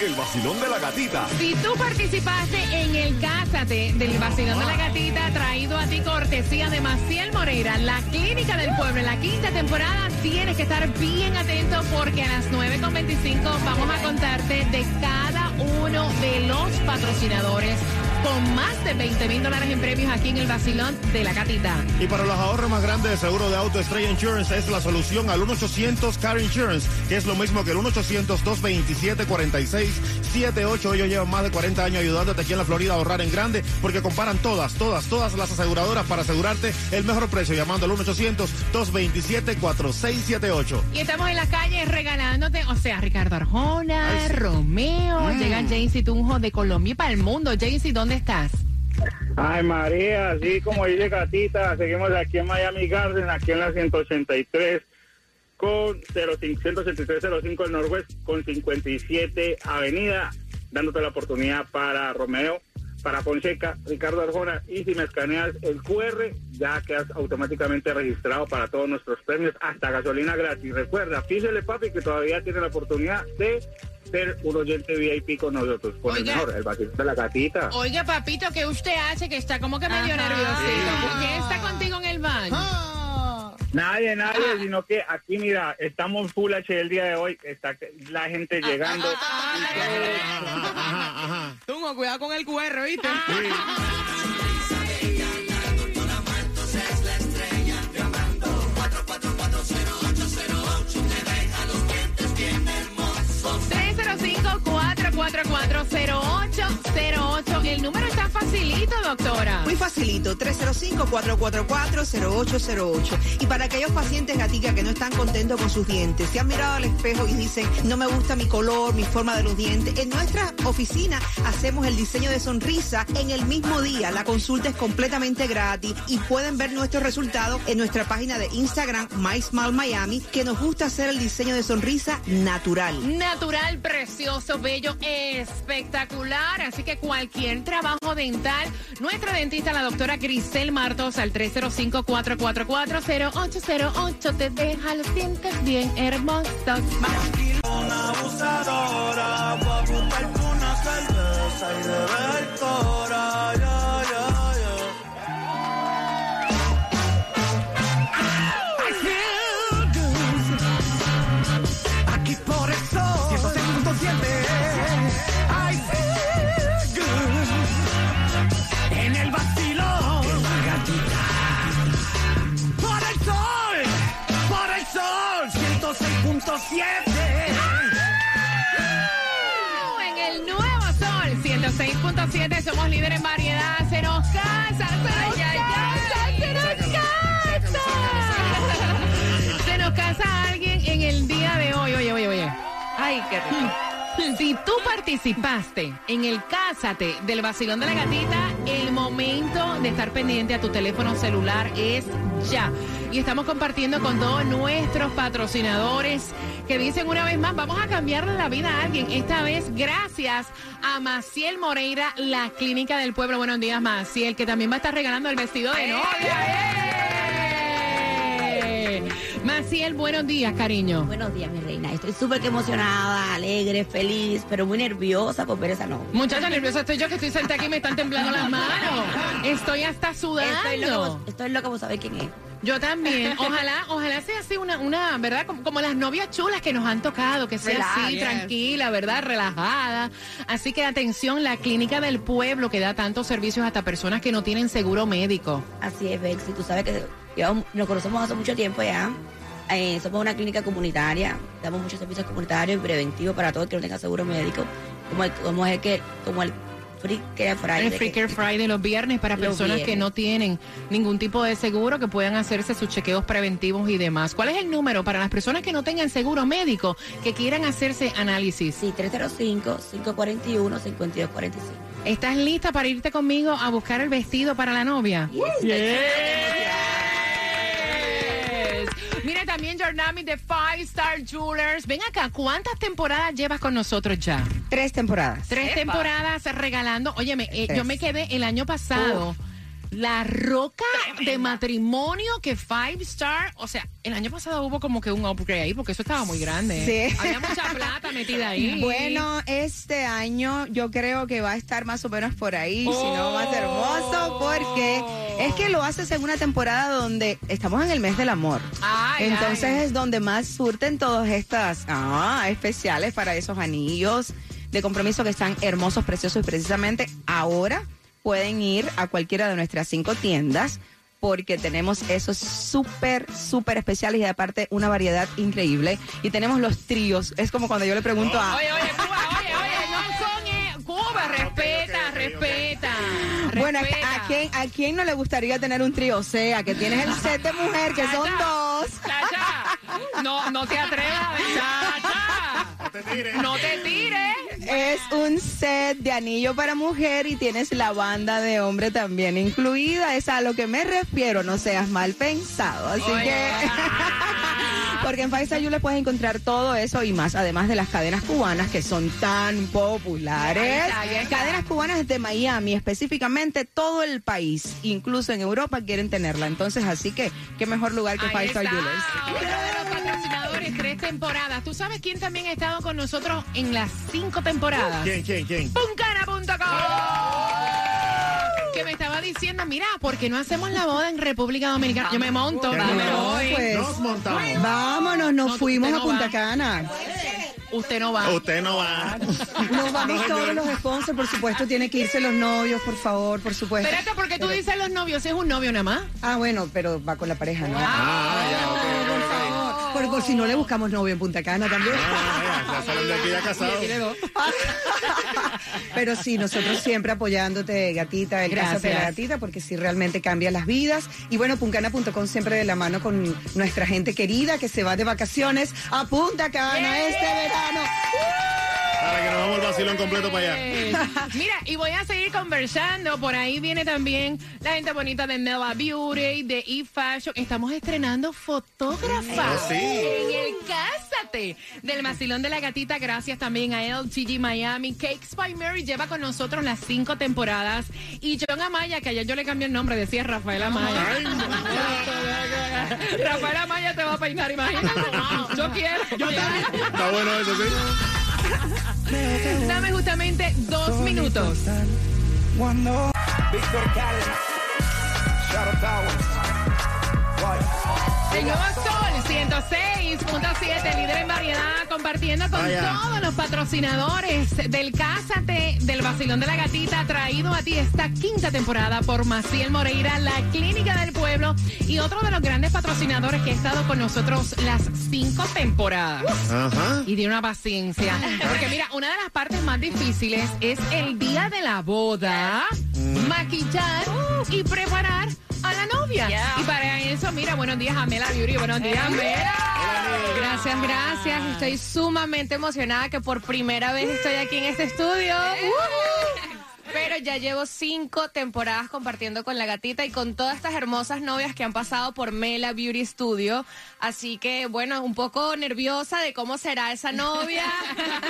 El vacilón de la gatita. Si tú participaste en el Cásate del vacilón de la gatita, traído a ti cortesía de Maciel Moreira, la clínica del pueblo, en la quinta temporada, tienes que estar bien atento porque a las 9.25 vamos a contarte de cada uno de los patrocinadores con más de 20 mil dólares en premios aquí en el vacilón de la gatita. Y para los ahorros más grandes de seguro de auto, Estrella Insurance es la solución al 1-800 Car Insurance, que es lo mismo que el 1-800-227-4678. Ellos llevan más de 40 años ayudándote aquí en la Florida a ahorrar en grande, porque comparan todas, todas, todas las aseguradoras para asegurarte el mejor precio, llamando al 1-800-227-4678. Y estamos en la calle regalándote, o sea, Ricardo Arjona, Ay, sí. Romeo, llega Jaycee Tunjo de Colombia y para el mundo. Jaycee, ¿dónde estás? Ay, María, así como dice Gatita, seguimos aquí en Miami Garden, aquí en la 183 con 05, 18305 del Norwest con 57 Avenida, dándote la oportunidad para Romeo, para Fonseca, Ricardo Arjona y si me escaneas el QR ya quedas automáticamente registrado para todos nuestros premios, hasta gasolina gratis. Recuerda, písele papi que todavía tiene la oportunidad de ser un oyente VIP con nosotros, con Oiga. el mejor, el vacilón de la gatita. Oiga, papito, ¿qué usted hace que está como que medio nerviosito? ¿Quién está contigo en el baño? Nadie, nadie, sino que aquí, mira, estamos full H el día de hoy, está la gente llegando. Tunjo, cuidado con el QR, ¿viste? Ocho El número está facilito, doctora. Muy facilito, 305-444-0808. Y para aquellos pacientes gatica que no están contentos con sus dientes, se han mirado al espejo y dicen, no me gusta mi color, mi forma de los dientes, en nuestra oficina hacemos el diseño de sonrisa en el mismo día. La consulta es completamente gratis y pueden ver nuestros resultados en nuestra página de Instagram, MySmileMiami, que nos gusta hacer el diseño de sonrisa natural. Natural, precioso, bello, espectacular. Así que cualquier trabajo dental, nuestra dentista, la doctora Grisel Martos, al 305-444-0808, te deja los dientes bien hermosos. Somos líderes en variedad. Se nos casa, se nos casa, se nos casa. Se nos casa alguien en el día de hoy. Oye, oye, oye. Ay, qué rico. Si tú participaste en el Cásate del vacilón de la gatita, el momento de estar pendiente a tu teléfono celular es ya. Y estamos compartiendo con todos nuestros patrocinadores que dicen una vez más, vamos a cambiarle la vida a alguien. Esta vez gracias a Maciel Moreira, la Clínica del Pueblo. Buenos días, Maciel, que también va a estar regalando el vestido de novia. ¡Eh! Maciel, buenos días, cariño. Buenos días, mi reina. Estoy súper emocionada, alegre, feliz, pero muy nerviosa por ver esa novia. Muchacha nerviosa estoy yo que estoy sentada aquí y me están temblando las manos. Estoy hasta Estoy sudando. por- estoy loca por saber quién es. Yo también. Ojalá, ojalá sea así una, una, ¿verdad? Como, como las novias chulas que nos han tocado, que sea Relax. así, tranquila, ¿verdad? Relajada. Así que atención, la clínica del pueblo que da tantos servicios hasta personas que no tienen seguro médico. Así es, Bexy. Tú sabes que nos conocemos hace mucho tiempo ya. Eh, somos una clínica comunitaria. Damos muchos servicios comunitarios y preventivos para todos que no tengan seguro médico. Como el, como el que, como el Free Care Friday. El Free Care Friday los viernes para Los personas que no tienen ningún tipo de seguro, que puedan hacerse sus chequeos preventivos y demás. ¿Cuál es el número para las personas que no tengan seguro médico, que quieran hacerse análisis? Sí, 305-541-5245. ¿Estás lista para irte conmigo a buscar el vestido para la novia? Yes. También Jornami de Five Star Jewelers. Ven acá, ¿cuántas temporadas llevas con nosotros ya? Tres temporadas. Tres temporadas regalando. Óyeme, eh, yo me quedé el año pasado. La roca de matrimonio que Five Star, o sea, el año pasado hubo como que un upgrade ahí porque eso estaba muy grande. Sí. Había mucha plata metida ahí. Bueno, este año yo creo que va a estar más o menos por ahí, si no más hermoso, porque es que lo haces en una temporada donde estamos en el mes del amor. Ay, Entonces ay. es donde más surten todas estas ah, especiales para esos anillos de compromiso que están hermosos, preciosos y precisamente ahora pueden ir a cualquiera de nuestras cinco tiendas porque tenemos esos súper, súper especiales y aparte una variedad increíble. Y tenemos los tríos. Es como cuando yo le pregunto a... Oye, oye, Cuba, oye, oye, no son. eh, Cuba, respeta, respeta. Bueno. ¿a quién, ¿a quién no le gustaría tener un trío? O sea, que tienes el set de mujer, que son dos. Chacha, no, no te atrevas, chacha. No te tires. No te tires. Es un set de anillo para mujer y tienes la banda de hombre también incluida. Es a lo que me refiero, no seas mal pensado. Así que... Porque en Five You le puedes encontrar todo eso y más, además de las cadenas cubanas que son tan populares. Ahí está, ahí está. Cadenas cubanas de Miami, específicamente todo el país, incluso en Europa quieren tenerla. Entonces, así que, qué mejor lugar que de los patrocinadores, tres temporadas. ¿Tú sabes quién también ha estado con nosotros en las cinco temporadas? ¿Quién, quién, quién? Puncana.com. Que me estaba diciendo, mira, ¿por qué no hacemos la boda en República Dominicana? Yo me monto, Ya dame no, voy. pues. Nos montamos. Vámonos, nos No, fuimos usted a no Punta va. Cana. Usted no va. Usted no va. Nos vamos todos los sponsors, por supuesto, tiene que irse los novios, por favor, por supuesto. Espérate, porque tú dices los novios, es un novio nada más. Ah, bueno, pero va con la pareja, ¿no? Ah, ya, ok, ok, Por si no le buscamos novio en Punta Cana también. Ah, ya, ya salen de aquí ya casados. Pero sí, nosotros siempre apoyándote, gatita, el Gracias. caso de la gatita, porque sí realmente cambia las vidas. Y bueno, puncana.com siempre de la mano con nuestra gente querida que se va de vacaciones a Punta Cana este verano. Para que nos vamos el vacilón completo para allá. Mira, y voy a seguir conversando. Por ahí viene también la gente bonita de Mela Beauty, de eFashion. Estamos estrenando fotógrafa Oh, sí. en el Cásate del Macilón de la Gatita. Gracias también a LTG Miami. Cakes by Mary lleva con nosotros las cinco temporadas. Y John Amaya, que ayer yo le cambié el nombre, decía Rafael Amaya. Rafael Amaya te va a peinar, imagínate. Yo quiero. Yo también. Está bueno eso, sí. Dame justamente dos minutos. Cuando Víctor Cali, Shadow Towers. El nuevo Sol 106.7, líder en variedad, compartiendo con Vaya. todos los patrocinadores del Cásate del Vacilón de la Gatita, traído a ti esta quinta temporada por Maciel Moreira, la Clínica del Pueblo y otro de los grandes patrocinadores que ha estado con nosotros las cinco temporadas. Ajá. Y de una paciencia. Porque mira, una de las partes más difíciles es el día de la boda, maquillar y preparar a la novia. Y para eso, mira, buenos días, Amela Beauty. Buenos días, Amela. Gracias, gracias. Estoy sumamente emocionada que por primera vez estoy aquí en este estudio. Pero ya llevo cinco temporadas compartiendo con la gatita y con todas estas hermosas novias que han pasado por Mela Beauty Studio. Así que, bueno, un poco nerviosa de cómo será esa novia.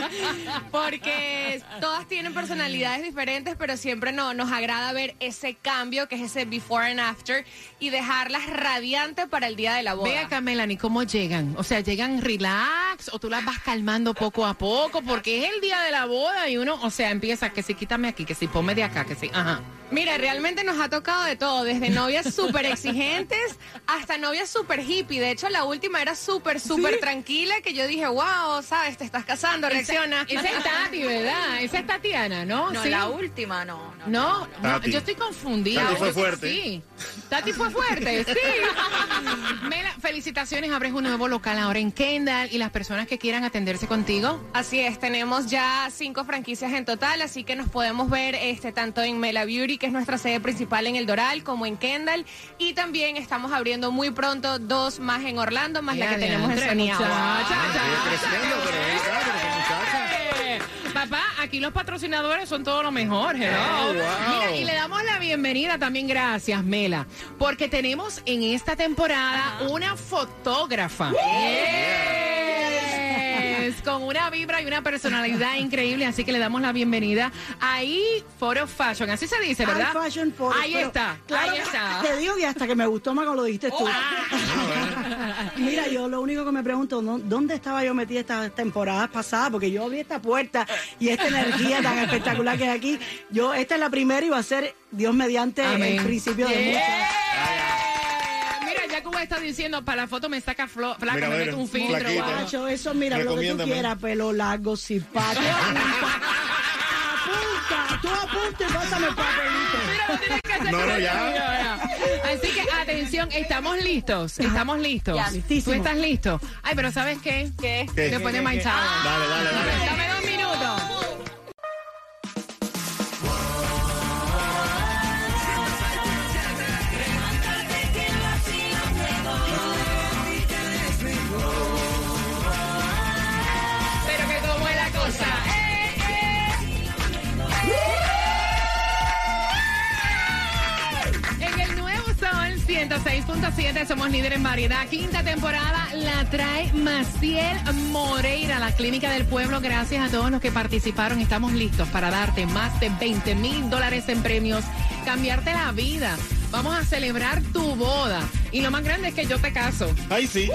Porque todas tienen personalidades diferentes, pero siempre no, nos agrada ver ese cambio que es ese before and after y dejarlas radiantes para el día de la boda. Ve acá, Melanie, ¿cómo llegan? O sea, ¿llegan relax o tú las vas calmando poco a poco? Porque es el día de la boda y uno, o sea, empieza que si quítame aquí, que si ponme de acá, que si, ajá. Mira, realmente nos ha tocado de todo, desde novias súper exigentes hasta novias súper hippie. De hecho, la última era súper, súper tranquila, que yo dije, wow, sabes, te estás casando, reacciona. Esa es Tati, ¿verdad? Esa es Tatiana, ¿no? No, ¿Sí? la última no. no. No, no, Tati. yo estoy confundida. Tati fue fuerte. Sí. Tati fue fuerte, sí. Mela, felicitaciones. Abres un nuevo local ahora en Kendall y las personas que quieran atenderse contigo. Así es, tenemos ya cinco franquicias en total, así que nos podemos ver este tanto en Mela Beauty, que es nuestra sede principal en El Doral, como en Kendall. Y también estamos abriendo muy pronto dos más en Orlando, más la que tenemos en Soniagua. Eh, Papá, aquí los patrocinadores son todo lo mejor. hello. Oh. Mira, y le damos la bienvenida también, gracias, Mela, porque tenemos en esta temporada una fotógrafa. Yes, Con una vibra y una personalidad increíble, así que le damos la bienvenida a Photo Fashion, así se dice, ¿verdad? Fashion photo, Ahí pero está, claro, ahí está. Te digo que hasta que me gustó más cuando lo dijiste tú. Ah. Mira, yo lo único que me pregunto, ¿no- ¿dónde estaba yo metida estas temporadas pasadas? Porque yo vi esta puerta y esta energía tan espectacular que hay aquí. Yo, esta es la primera y va a ser, Dios mediante, Amén. el principio de muchas. Cuba está diciendo, para la foto me saca flo- flaca, Mira, me mira, mete un filtro. flaquita. eso, mira, lo que tú quieras, pelo largo, simpático. apunta, tú apunta y pásame el papelito. Mira, lo tienes que hacer No, no, con ya. Así que atención, estamos listos, estamos listos. Ya, listísimo. ¿Tú estás listo? Ay, pero ¿sabes qué? ¿Qué? ¿Qué? Te pone manchado. Dale, dale, dale. 106.7 somos líderes en variedad. Quinta temporada la trae Maciel Moreira, la Clínica del Pueblo. Gracias a todos los que participaron. Estamos listos para darte más de 20 mil dólares en premios, cambiarte la vida. Vamos a celebrar tu boda. Y lo más grande es que yo te caso. Ay, sí.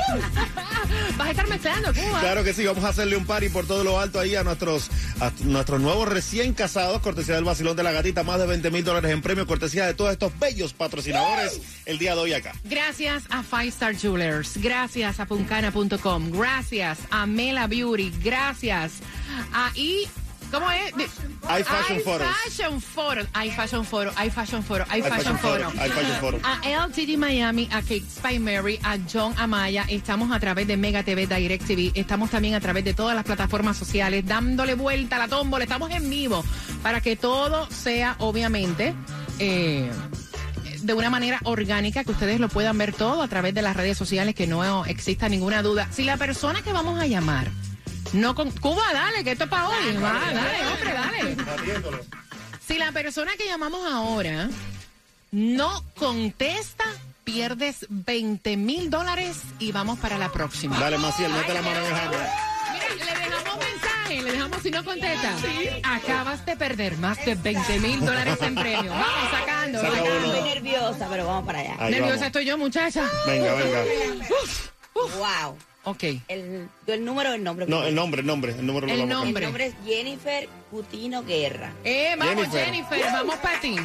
Vas a estar mezclando, Cuba. Claro que sí, vamos a hacerle un party por todo lo alto ahí a nuestros, a nuestros nuevos recién casados, cortesía del vacilón de la gatita, más de 20 mil dólares en premio, cortesía de todos estos bellos patrocinadores el día de hoy acá. Gracias a Five Star Jewelers, gracias a puncana.com, gracias a Mela Beauty, gracias a I. ¿Cómo es? IFashion I Photos. Fashion. I Fashion Photo. I Fashion Photo. I Fashion Fashion. Photo, I Fashion Photo. A LTD Miami, a Kate Spy Mary, a John Amaya. Estamos a través de Mega TV Direct TV. Estamos también a través de todas las plataformas sociales, dándole vuelta a la tómbola. Estamos en vivo para que todo sea, obviamente, eh, de una manera orgánica, que ustedes lo puedan ver todo a través de las redes sociales, que no exista ninguna duda. Si la persona que vamos a llamar no con Cuba, dale, que esto es para hoy. Va, dale, hombre, dale. Si la persona que llamamos ahora no contesta, pierdes 20 mil dólares y vamos para la próxima. Dale, Maciel, mete la mano en. Mira, le dejamos mensaje, le dejamos si no contesta. Acabas de perder más de 20 mil dólares en premio. Vamos sacando. Saca sacando. Estoy nerviosa, pero vamos para allá. Ahí Nerviosa vamos. estoy yo, muchacha. Venga, venga. Wow. Ok. El, el número del nombre. No, el nombre, el nombre, el número lo El nombre. El nombre es Jennifer Cutino Guerra. Eh, vamos, Jennifer. Jennifer, vamos para ti.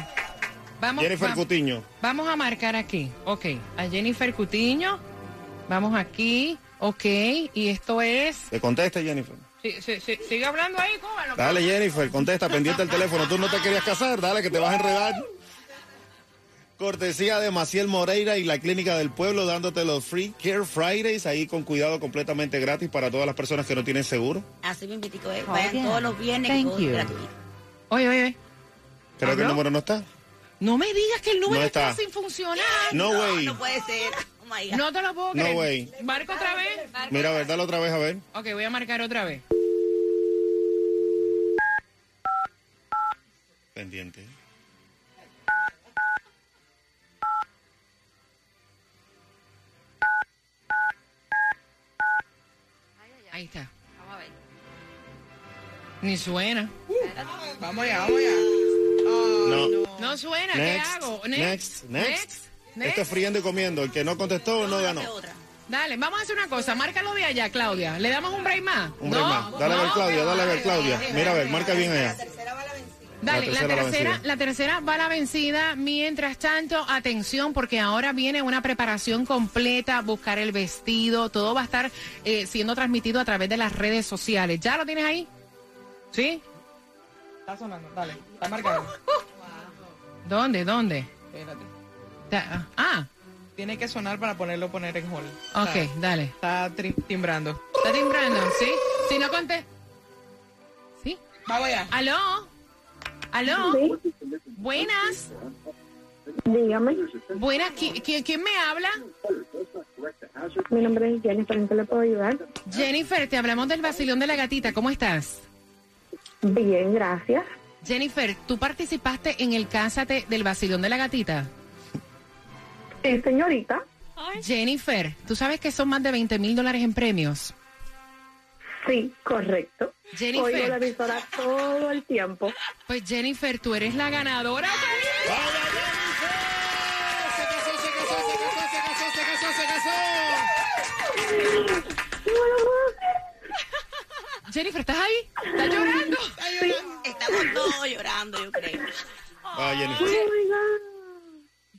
Vamos, Jennifer va- Cutiño. Vamos a marcar aquí. Ok. A Jennifer Cutiño. Vamos aquí. Ok. Y esto es. Te contesta, Jennifer. Sí, sí, sí, Sigue hablando ahí, Cuba. Dale, Jennifer, contesta, pendiente el teléfono. Tú no te querías casar, dale, que te vas a enredar. Cortesía de Maciel Moreira y la Clínica del Pueblo, dándote los Free Care Fridays, ahí con cuidado completamente gratis para todas las personas que no tienen seguro. Así me invitico, eh. Vayan todos los viernes gratuito. Oye, oye, oye. Creo que el número no está. No me digas que el número No está. está. sin funcionar. No, way. No puede ser. Oh my God. No te lo puedo No creer. way. Marco otra vez. Mira, a ver, dale otra vez, a ver. Ok, voy a marcar otra vez. Pendiente. Ni suena. Vamos allá, vamos allá. No. No suena. Next, ¿Qué hago? next, next. Next. next. Esto es friendo y comiendo. El que no contestó no ganó. Otra. Dale, vamos a hacer una cosa. Márcalo de allá, Claudia. ¿Le damos un break más? Un break más. Dale a ver, no. Claudia, dale a ver, Claudia. Mira, a ver, marca bien allá. Dale, La la tercera va tercera, la tercera va la vencida. Mientras tanto, atención, porque ahora viene una preparación completa, buscar el vestido, todo va a estar eh, siendo transmitido a través de las redes sociales. ¿Ya lo tienes ahí? ¿Sí? Está sonando, dale. Está marcado. ¿Dónde? ¿Dónde? Espérate. Da- Ah, Tiene que sonar para ponerlo poner en hold. ok, Está- dale. Está tri- timbrando. ¿Está timbrando? ¿Sí? Si no conté. ¿Sí? Vamos allá. ¿Aló? ¿Aló? Buenas. Dígame, Buenas. ¿Qui- qui- ¿Quién me habla? mi nombre es Jennifer, ¿en qué le puedo ayudar? Jennifer, te hablamos del vacilón de la gatita. ¿Cómo estás? Bien, gracias. Jennifer, ¿tú participaste en el Cásate del Basilón de la Gatita? Sí, señorita. Jennifer, ¿tú sabes que son más de 20 mil dólares en premios? Sí, correcto. Jennifer. Oigo la emisora todo el tiempo. Pues Jennifer, tú eres la ganadora. Jennifer, ¿estás ahí? ¿Estás llorando? Estamos todos llorando, yo creo. Ah, Jennifer.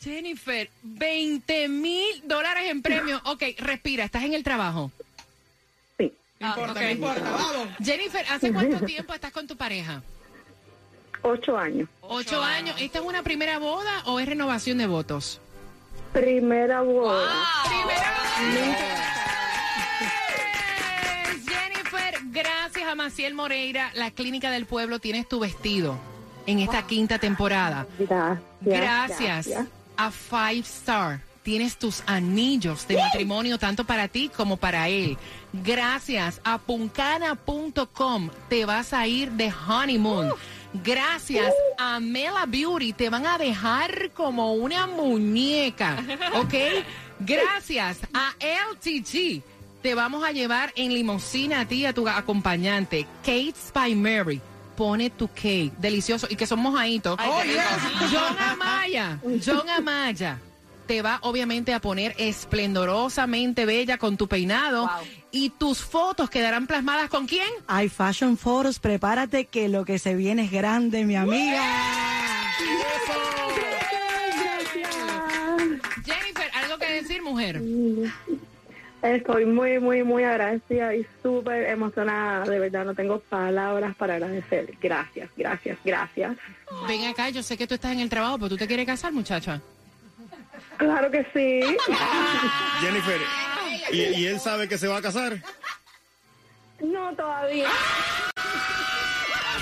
Jennifer, 20 mil dólares en premios. Ok, respira, ¿estás en el trabajo? Sí. No importa, no importa, vamos. Jennifer, ¿hace cuánto tiempo estás con tu pareja? Ocho años. Ocho años. ¿Esta es una primera boda o es renovación de votos? Primera boda. Jennifer, a Maciel Moreira, la Clínica del Pueblo, tienes tu vestido en esta quinta temporada. Gracias. Gracias a Five Star. Tienes tus anillos de matrimonio tanto para ti como para él. Gracias a puncana.com te vas a ir de honeymoon. Gracias a Mela Beauty te van a dejar como una muñeca, ¿ok? Gracias a LTG te vamos a llevar en limusina a ti y a tu acompañante, Kate by Mary. Pone tu cake, delicioso, y que son mojaditos. John Amaya, John Amaya te va obviamente a poner esplendorosamente bella con tu peinado y tus fotos quedarán plasmadas con quién? Hay Fashion Photos, prepárate que lo que se viene es grande, mi amiga. Jennifer, ¿algo que decir, mujer? Estoy muy, muy, muy agradecida y súper emocionada. De verdad, no tengo palabras para agradecer. Gracias, gracias, gracias. Ven acá, yo sé que tú estás en el trabajo, pero tú te quieres casar, muchacha. Claro que sí. Jennifer, ¿y, y él sabe que se va a casar? No, todavía.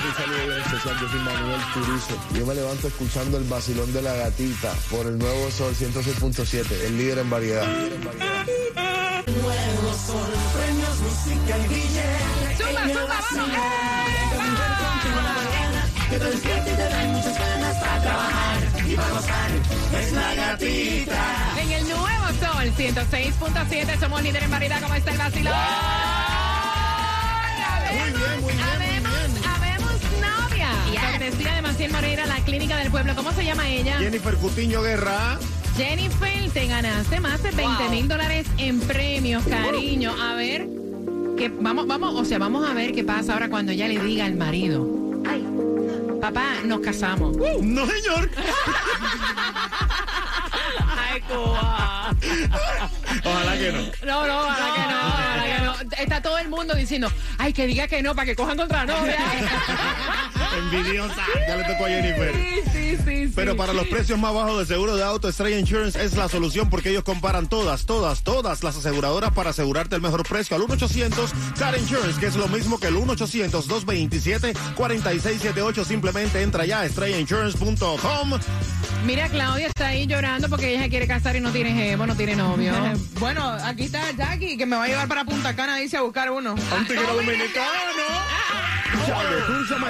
Un saludo bien especial, yo soy Manuel Turizo. Yo me levanto escuchando el vacilón de la gatita por el nuevo Sol 106.7, el líder en variedad. Nuevo sol, premios, música y billete. ¡Suma, suma, vamos! mañana, Que te despierte y te den muchas ganas para trabajar y para gozar. Es la gatita. En el nuevo sol 106.7 somos líder en variedad. ¿Cómo está el vacilón? Muy bien, muy bien, Habemos, habemos novia. Cortesía de Maciel Moreira, la clínica del pueblo. ¿Cómo se llama ella? Jennifer Cutiño Guerra. Jennifer, te ganaste más de 20 mil dólares en premios, cariño. A ver, que vamos, vamos, o sea, vamos a ver qué pasa ahora cuando ella le diga al marido. Ay, papá, nos casamos. No, señor. Ay, Cuba. Ojalá que no. No, no, ojalá que no, ojalá que no. Está todo el mundo diciendo, ay, que diga que no, para que cojan contra la novia. Envidiosa. Ya le tocó a Jennifer. Sí, sí, sí. Pero sí. para los precios más bajos de seguro de auto, Estrella Insurance es la solución porque ellos comparan todas, todas, todas las aseguradoras para asegurarte el mejor precio al 1-800 Car Insurance, que es lo mismo que el 1-800-227-4678. Simplemente entra ya a estrellainsurance.com. Mira, Claudia está ahí llorando porque ella se quiere casar y no tiene jevo, no tiene novio. Bueno, aquí está Jackie, que me va a llevar para Punta Cana, dice a buscar uno. Un tigre dominicano.